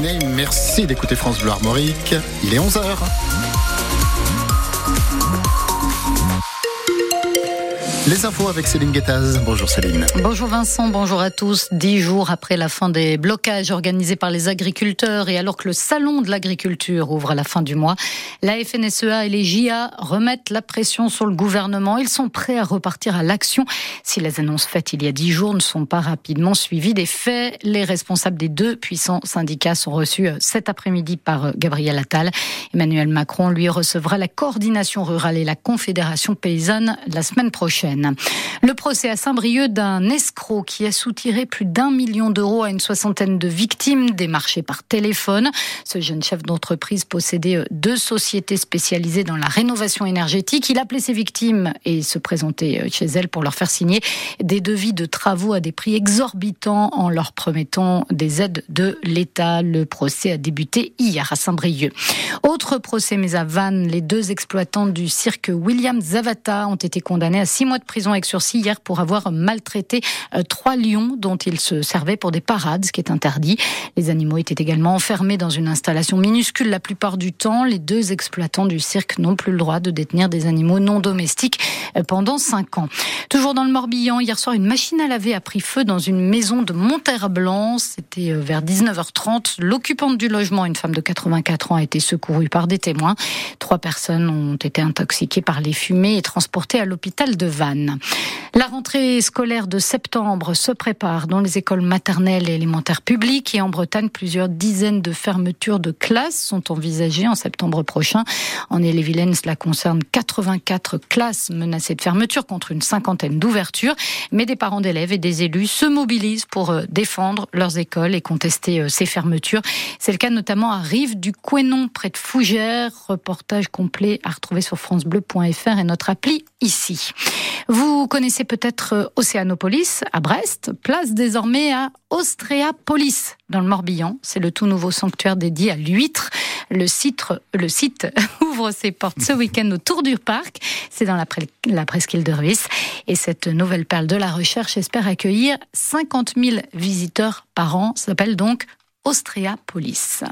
Merci d'écouter France Bleu Armorique. Il est 11h. Infos avec Céline Guettaz. Bonjour Céline. Bonjour Vincent, bonjour à tous. Dix jours après la fin des blocages organisés par les agriculteurs et alors que le salon de l'agriculture ouvre à la fin du mois, la FNSEA et les JA remettent la pression sur le gouvernement. Ils sont prêts à repartir à l'action si les annonces faites il y a dix jours ne sont pas rapidement suivies des faits. Les responsables des deux puissants syndicats sont reçus euh, cet après-midi par euh, Gabriel Attal. Emmanuel Macron, lui, recevra la coordination rurale et la confédération paysanne la semaine prochaine. Le procès à Saint-Brieuc d'un escroc qui a soutiré plus d'un million d'euros à une soixantaine de victimes des marchés par téléphone. Ce jeune chef d'entreprise possédait euh, deux sociétés spécialisées dans la rénovation énergétique. Il appelait ses victimes et se présentait euh, chez elles pour leur faire signer des devis de travaux à des prix exorbitants en leur promettant des aides de l'État. Le procès a débuté hier à Saint-Brieuc. Autre procès mais à Vannes, les deux exploitants du cirque William Zavata ont été condamnés à six mois de prison avec sursis hier pour avoir maltraité euh, trois lions dont ils se servaient pour des parades, ce qui est interdit. Les animaux étaient également enfermés dans une installation minuscule la plupart du temps. Les deux exploitants du cirque n'ont plus le droit de détenir des animaux non domestiques euh, pendant cinq ans. Toujours dans le Morbihan, hier soir, une machine à laver a pris feu dans une maison de Monterblanc. C'était euh, vers 19h30. L'occupante du logement, une femme de 84 ans, a été secourue par des témoins. Trois personnes ont été intoxiquées par les fumées et transportées à l'hôpital de Vannes. La rentrée scolaire de septembre se prépare dans les écoles maternelles et élémentaires publiques et en Bretagne, plusieurs dizaines de fermetures de classes sont envisagées en septembre prochain. En Ille-et-Vilaine, cela concerne 84 classes menacées de fermeture contre une cinquantaine d'ouvertures. Mais des parents d'élèves et des élus se mobilisent pour euh, défendre leurs écoles et contester euh, ces fermetures. C'est le cas notamment à Rive du Couesnon, près de Fougères. Reportage complet à retrouver sur francebleu.fr et notre appli ici. Vous connaissez peut-être euh, Océanopolis à Brest, place désormais à Ostréapolis dans le Morbihan. C'est le tout nouveau sanctuaire dédié à l'huître. Le site, ouvre ses portes ce week-end autour du parc. C'est dans la, presqu'île de Ruisse. Et cette nouvelle perle de la recherche espère accueillir 50 000 visiteurs par an. Ça s'appelle donc Ostréapolis.